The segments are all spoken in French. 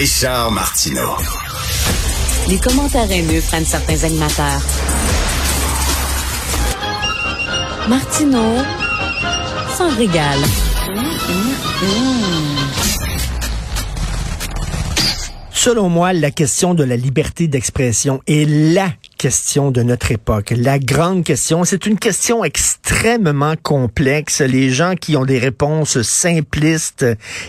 Richard Martineau. Les commentaires haineux prennent certains animateurs. Martineau s'en régale. Selon moi, la question de la liberté d'expression est la question de notre époque. La grande question, c'est une question extrêmement complexe. Les gens qui ont des réponses simplistes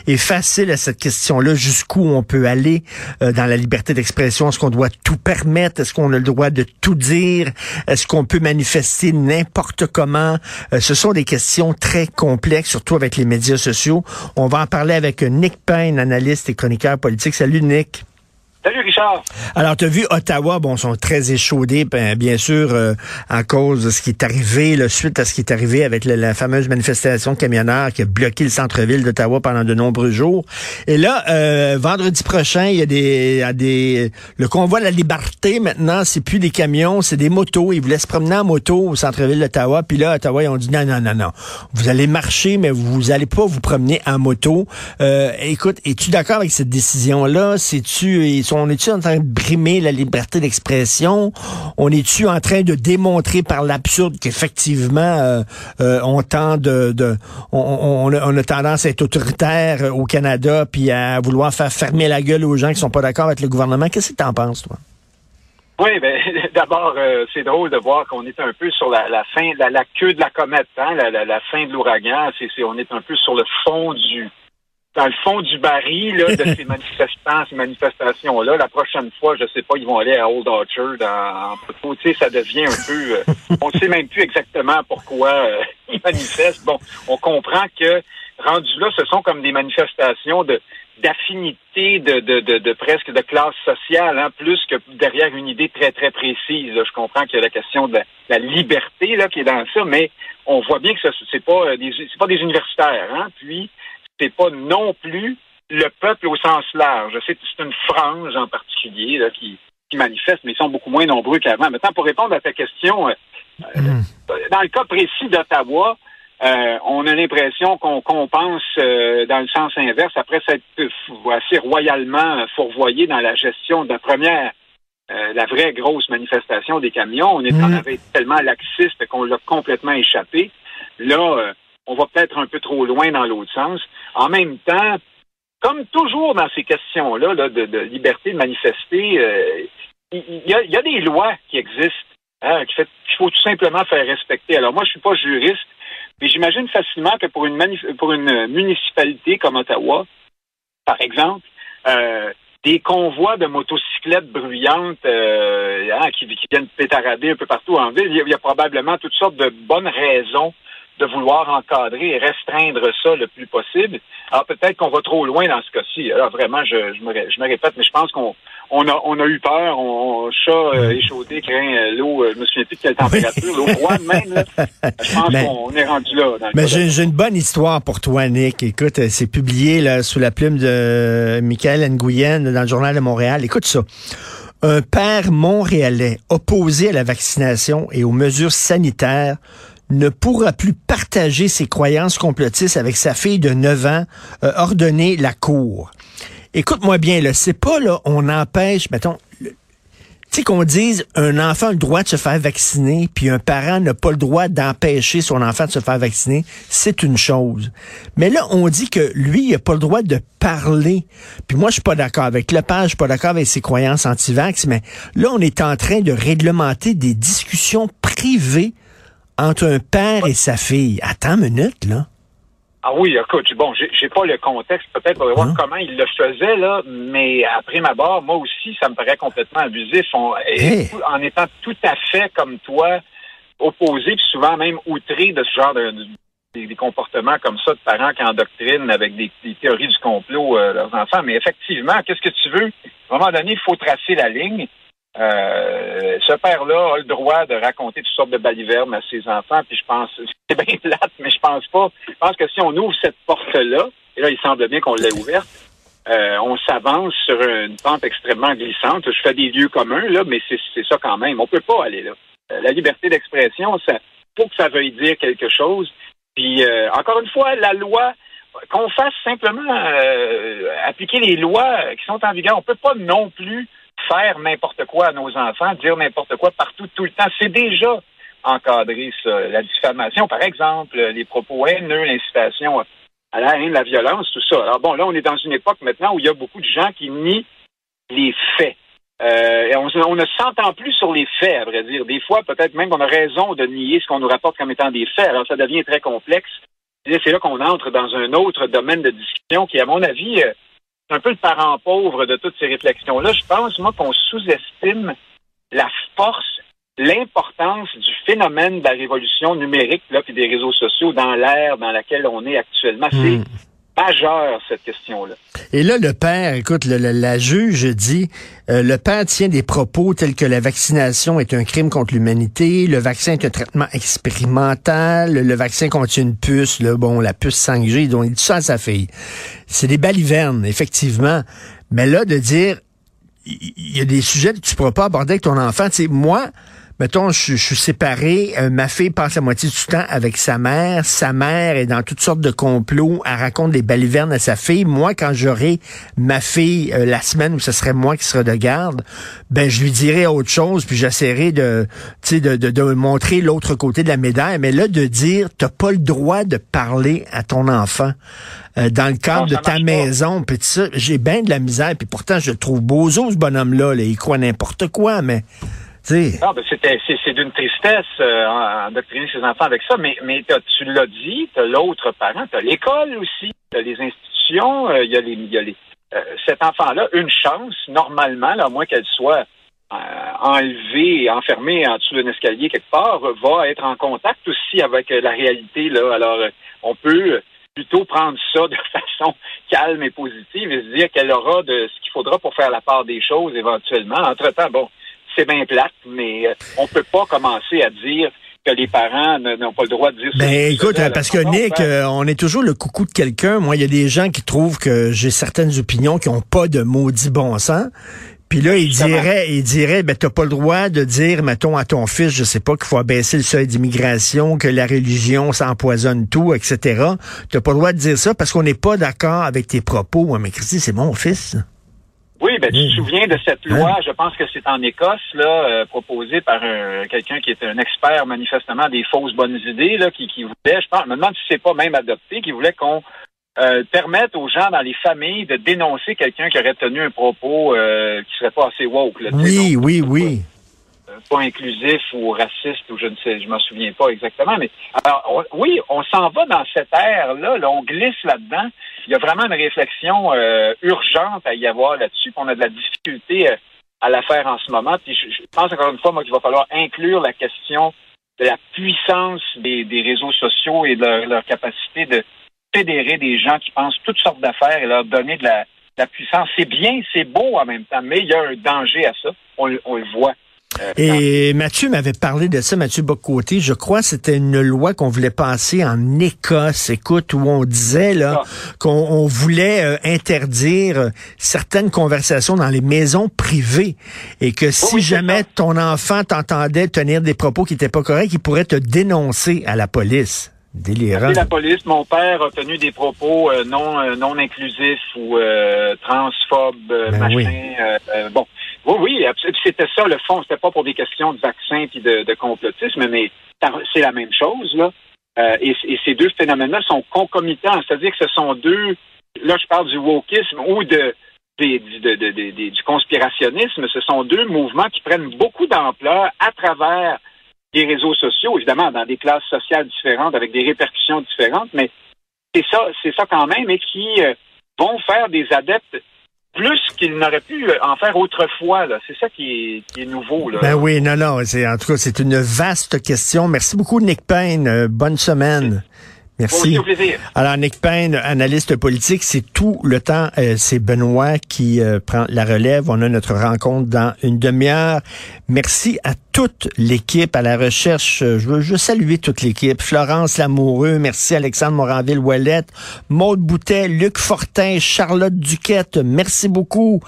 et faciles à cette question-là, jusqu'où on peut aller euh, dans la liberté d'expression, est-ce qu'on doit tout permettre, est-ce qu'on a le droit de tout dire, est-ce qu'on peut manifester n'importe comment, euh, ce sont des questions très complexes, surtout avec les médias sociaux. On va en parler avec Nick Payne, analyste et chroniqueur politique. Salut Nick. Salut Richard. Alors, tu as vu Ottawa, bon, sont très échaudés, ben, bien sûr, euh, à cause de ce qui est arrivé, là, suite à ce qui est arrivé avec la, fameuse manifestation de camionneurs qui a bloqué le centre-ville d'Ottawa pendant de nombreux jours. Et là, euh, vendredi prochain, il y a des, le convoi de la liberté maintenant, c'est plus des camions, c'est des motos. Ils voulaient se promener en moto au centre-ville d'Ottawa, puis là, Ottawa, ils ont dit non, non, non, non, vous allez marcher, mais vous allez pas vous promener en moto. Euh, écoute, es-tu d'accord avec cette décision-là? On est-tu en train de brimer la liberté d'expression? On est-tu en train de démontrer par l'absurde qu'effectivement, euh, euh, on tend de, on, a, tendance à être autoritaire au Canada puis à vouloir faire fermer la gueule aux gens qui sont pas d'accord avec le gouvernement? Qu'est-ce que tu en penses, toi? Oui, ben, d'abord, euh, c'est drôle de voir qu'on est un peu sur la, fin, la, la, queue de la comète, hein, la, fin de l'ouragan. C'est, on est un peu sur le fond du, dans le fond du baril là, de ces manifestants, ces manifestations-là. La prochaine fois, je sais pas, ils vont aller à Old Orchard en, en tu sais, ça devient un peu euh, on sait même plus exactement pourquoi euh, ils manifestent. Bon, on comprend que rendu là, ce sont comme des manifestations de d'affinité de, de, de, presque de classe sociale, hein, plus que derrière une idée très, très précise. Je comprends qu'il y a la question de la, liberté là, qui est dans ça, mais on voit bien que ce c'est pas euh, des c'est pas des universitaires. Hein, puis c'est pas non plus le peuple au sens large. C'est une frange en particulier là, qui, qui manifeste, mais ils sont beaucoup moins nombreux qu'avant. Maintenant, pour répondre à ta question, euh, mm. dans le cas précis d'Ottawa, euh, on a l'impression qu'on compense euh, dans le sens inverse après s'être assez royalement fourvoyé dans la gestion de la première, la vraie grosse manifestation des camions. On est en mm. avait tellement laxiste qu'on l'a complètement échappé. Là, on va peut-être un peu trop loin dans l'autre sens. En même temps, comme toujours dans ces questions-là de, liberté de manifester, euh, il y, a, des lois qui existent, hein, qu'il faut tout simplement faire respecter. Alors moi, je suis pas juriste, mais j'imagine facilement que pour une, municipalité comme Ottawa, par exemple, euh, des convois de motocyclettes bruyantes euh, hein, qui, viennent pétarader un peu partout en ville, il y, a, probablement toutes sortes de bonnes raisons de vouloir encadrer et restreindre ça le plus possible. Alors peut-être qu'on va trop loin dans ce cas-ci. Alors vraiment, je, je, me, je me répète, mais je pense qu'on on a, on a eu peur. On, chat euh, échaudé craint euh, l'eau, euh, je me souviens plus de quelle température, l'eau froide même. Là. Je pense qu'on est rendu là. Dans mais j'ai une bonne histoire pour toi, Nick. Écoute, euh, c'est publié là, sous la plume de Michael Nguyen dans le Journal de Montréal. Écoute ça. Un père montréalais opposé à la vaccination et aux mesures sanitaires ne pourra plus partager ses croyances complotistes avec sa fille de 9 ans, euh, ordonner la cour. Écoute-moi bien, là, c'est pas là, on empêche, mettons, tu sais qu'on dise un enfant a le droit de se faire vacciner, puis un parent n'a pas le droit d'empêcher son enfant de se faire vacciner, c'est une chose. Mais là, on dit que lui, il n'a pas le droit de parler. Puis moi, je suis pas d'accord avec le père, je suis pas d'accord avec ses croyances anti-vax, mais là, on est en train de réglementer des discussions privées entre un père et sa fille. Attends une minute, là. Ah oui, écoute, bon, j'ai pas le contexte, peut-être pour voir hein? comment il le faisait, là, mais après ma barre, moi aussi, ça me paraît complètement abusif. En étant tout à fait comme toi, opposé, puis souvent même outré de ce genre de, des, comportements comme ça de parents qui endoctrinent avec des, théories du complot euh, leurs enfants. Mais effectivement, qu'est-ce que tu veux? À un moment donné, il faut tracer la ligne. Euh, ce père-là a le droit de raconter toutes sortes de balivernes à ses enfants, puis je pense, c'est bien plate, mais je pense pas. Je pense que si on ouvre cette porte-là, et là, il semble bien qu'on l'ait ouverte, euh, on s'avance sur une pente extrêmement glissante. Je fais des lieux communs, là, mais c'est ça quand même. On peut pas aller là. Euh, la liberté d'expression, ça faut que ça veuille dire quelque chose. Puis encore une fois, la loi, qu'on fasse simplement appliquer les lois qui sont en vigueur. On peut pas non plus faire n'importe quoi à nos enfants, dire n'importe quoi partout, tout le temps. C'est déjà encadré, ça. La diffamation, par exemple, les propos haineux, l'incitation à la haine, la violence, tout ça. Alors bon, là, on est dans une époque maintenant où il y a beaucoup de gens qui nient les faits. Euh, et on, ne s'entend plus sur les faits, à vrai dire. Des fois, peut-être même qu'on a raison de nier ce qu'on nous rapporte comme étant des faits. Alors, ça devient très complexe. C'est là qu'on entre dans un autre domaine de discussion qui, à mon avis, euh, c'est un peu le parent pauvre de toutes ces réflexions-là. Je pense, moi, qu'on sous-estime la force l'importance du phénomène de la révolution numérique là, des réseaux sociaux dans l'ère dans laquelle on est actuellement. C'est cette question-là. Et là, le père, écoute, la juge dit, euh, le père tient des propos tels que la vaccination est un crime contre l'humanité, le vaccin est un traitement expérimental, le vaccin contient une puce, là, bon, la puce 5G, donc il dit ça à sa fille. C'est des balivernes, effectivement. Mais là, de dire, il y a des sujets que tu ne pourras pas aborder avec ton enfant. Tu sais, moi, mettons, je, suis séparé, euh, ma fille passe la moitié du temps avec sa mère, sa mère est dans toutes sortes de complots, elle raconte des balivernes à sa fille. Moi, quand j'aurai ma fille euh, la semaine où ce serait moi qui serai de garde, ben je lui dirai autre chose, puis j'essaierai de, de, de, de montrer l'autre côté de la médaille. Mais là, de dire, t'as pas le droit de parler à ton enfant. Euh, dans le cadre de ta maison, puis ça, j'ai bien de la misère, puis pourtant je le trouve bozo ce bonhomme-là, là. il croit n'importe quoi, mais non, ben c'était, c'est, d'une tristesse euh, endoctriner ses enfants avec ça, mais, tu l'as dit, tu as l'autre parent, tu as l'école aussi, tu les institutions, euh, il y a les. Y a les euh, cet enfant-là, une chance, normalement, à moins qu'elle soit euh, enlevée, enfermée en dessous d'un escalier quelque part, va être en contact aussi avec la réalité. Là. Alors, on peut plutôt prendre ça de façon calme et positive et se dire qu'elle aura de ce qu'il faudra pour faire la part des choses éventuellement. Entre-temps, bon, c'est bien plate, mais euh, on peut pas commencer à dire que les parents n'ont pas le droit de dire ça. Ben écoute, parce que Nick, euh, on est toujours le coucou de quelqu'un. Moi, il y a des gens qui trouvent que j'ai certaines opinions qui ont pas de maudit bon sens. Puis là, il dirait, il dirait, ben t'as pas le droit de dire, mettons à ton fils, je sais pas, qu'il faut abaisser le seuil d'immigration, que la religion s'empoisonne tout, etc. T'as pas le droit de dire ça parce qu'on n'est pas d'accord avec tes propos. Ouais, mais Christy, c'est mon fils. Oui, ben, tu te souviens de cette loi, je pense que c'est en Écosse, là, euh, proposée par quelqu'un qui est un expert manifestement des fausses bonnes idées, là, qui, qui voulait, je pense, me demande si c'est pas même adopté, qui voulait qu'on euh, permette aux gens dans les familles de dénoncer quelqu'un qui aurait tenu un propos euh, qui serait pas assez woke. Là, oui, oui, oui pas inclusif ou raciste ou je ne sais, je m'en souviens pas exactement. Mais alors, oui, on s'en va dans cette ère-là, là, on glisse là-dedans. Il y a vraiment une réflexion euh, urgente à y avoir là-dessus. On a de la difficulté euh, à la faire en ce moment. Puis je, pense encore une fois, moi, qu'il va falloir inclure la question de la puissance des, réseaux sociaux et de leur, capacité de fédérer des gens qui pensent toutes sortes d'affaires et leur donner de la, puissance. C'est bien, c'est beau en même temps, mais il y a un danger à ça. on le voit. Et Mathieu m'avait parlé de ça, Mathieu Bocoté. Je crois que c'était une loi qu'on voulait passer en Écosse, écoute, où on disait là ah. qu'on voulait euh, interdire euh, certaines conversations dans les maisons privées et que si jamais ton enfant t'entendait tenir des propos qui n'étaient pas corrects, il pourrait te dénoncer à la police. Délirant. La police, mon père a tenu des propos euh, non non inclusifs ou transphobes, ben machin. bon, oui, oui, c'était ça le fond. C'était pas pour des questions de vaccin puis de, de complotisme, mais c'est la même chose là. Euh, et, ces deux phénomènes-là sont concomitants, c'est-à-dire que ce sont deux. Là, je parle du wokisme ou de, du conspirationnisme. Ce sont deux mouvements qui prennent beaucoup d'ampleur à travers les réseaux sociaux, évidemment, dans des classes sociales différentes, avec des répercussions différentes, mais c'est ça, c'est ça quand même, et qui euh, vont faire des adeptes plus qu'il n'aurait pu euh, en faire autrefois. C'est ça qui est, nouveau. Là. Ben oui, non, non. En tout cas, c'est une vaste question. Merci beaucoup, Nick Payne. Euh, bonne semaine. Merci. Alors, Nick Payne, analyste politique, c'est tout le temps. Euh, c'est Benoît qui euh, prend la relève. On a notre rencontre dans une demi-heure. Merci à toute l'équipe, à la recherche. Euh, je veux, saluer toute l'équipe. Florence Lamoureux, merci Alexandre Moranville-Ouellette, Maude Boutet, Luc Fortin, Charlotte Duquette, merci beaucoup.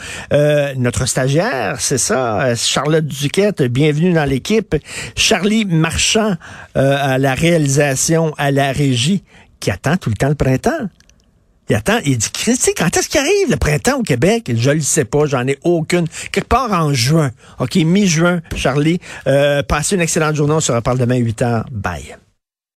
notre stagiaire, c'est ça, Charlotte Duquette, bienvenue dans l'équipe. Charlie Marchand à la réalisation, à la régie qui attend tout le temps le printemps. Il attend, il dit, sais, quand est-ce qu'il arrive le printemps au Québec? Je ne le sais pas, j'en ai aucune. Quelque part en juin. OK, mi-juin, Charlie. Euh, passez une excellente journée, on se reparle demain à 8 h. Bye.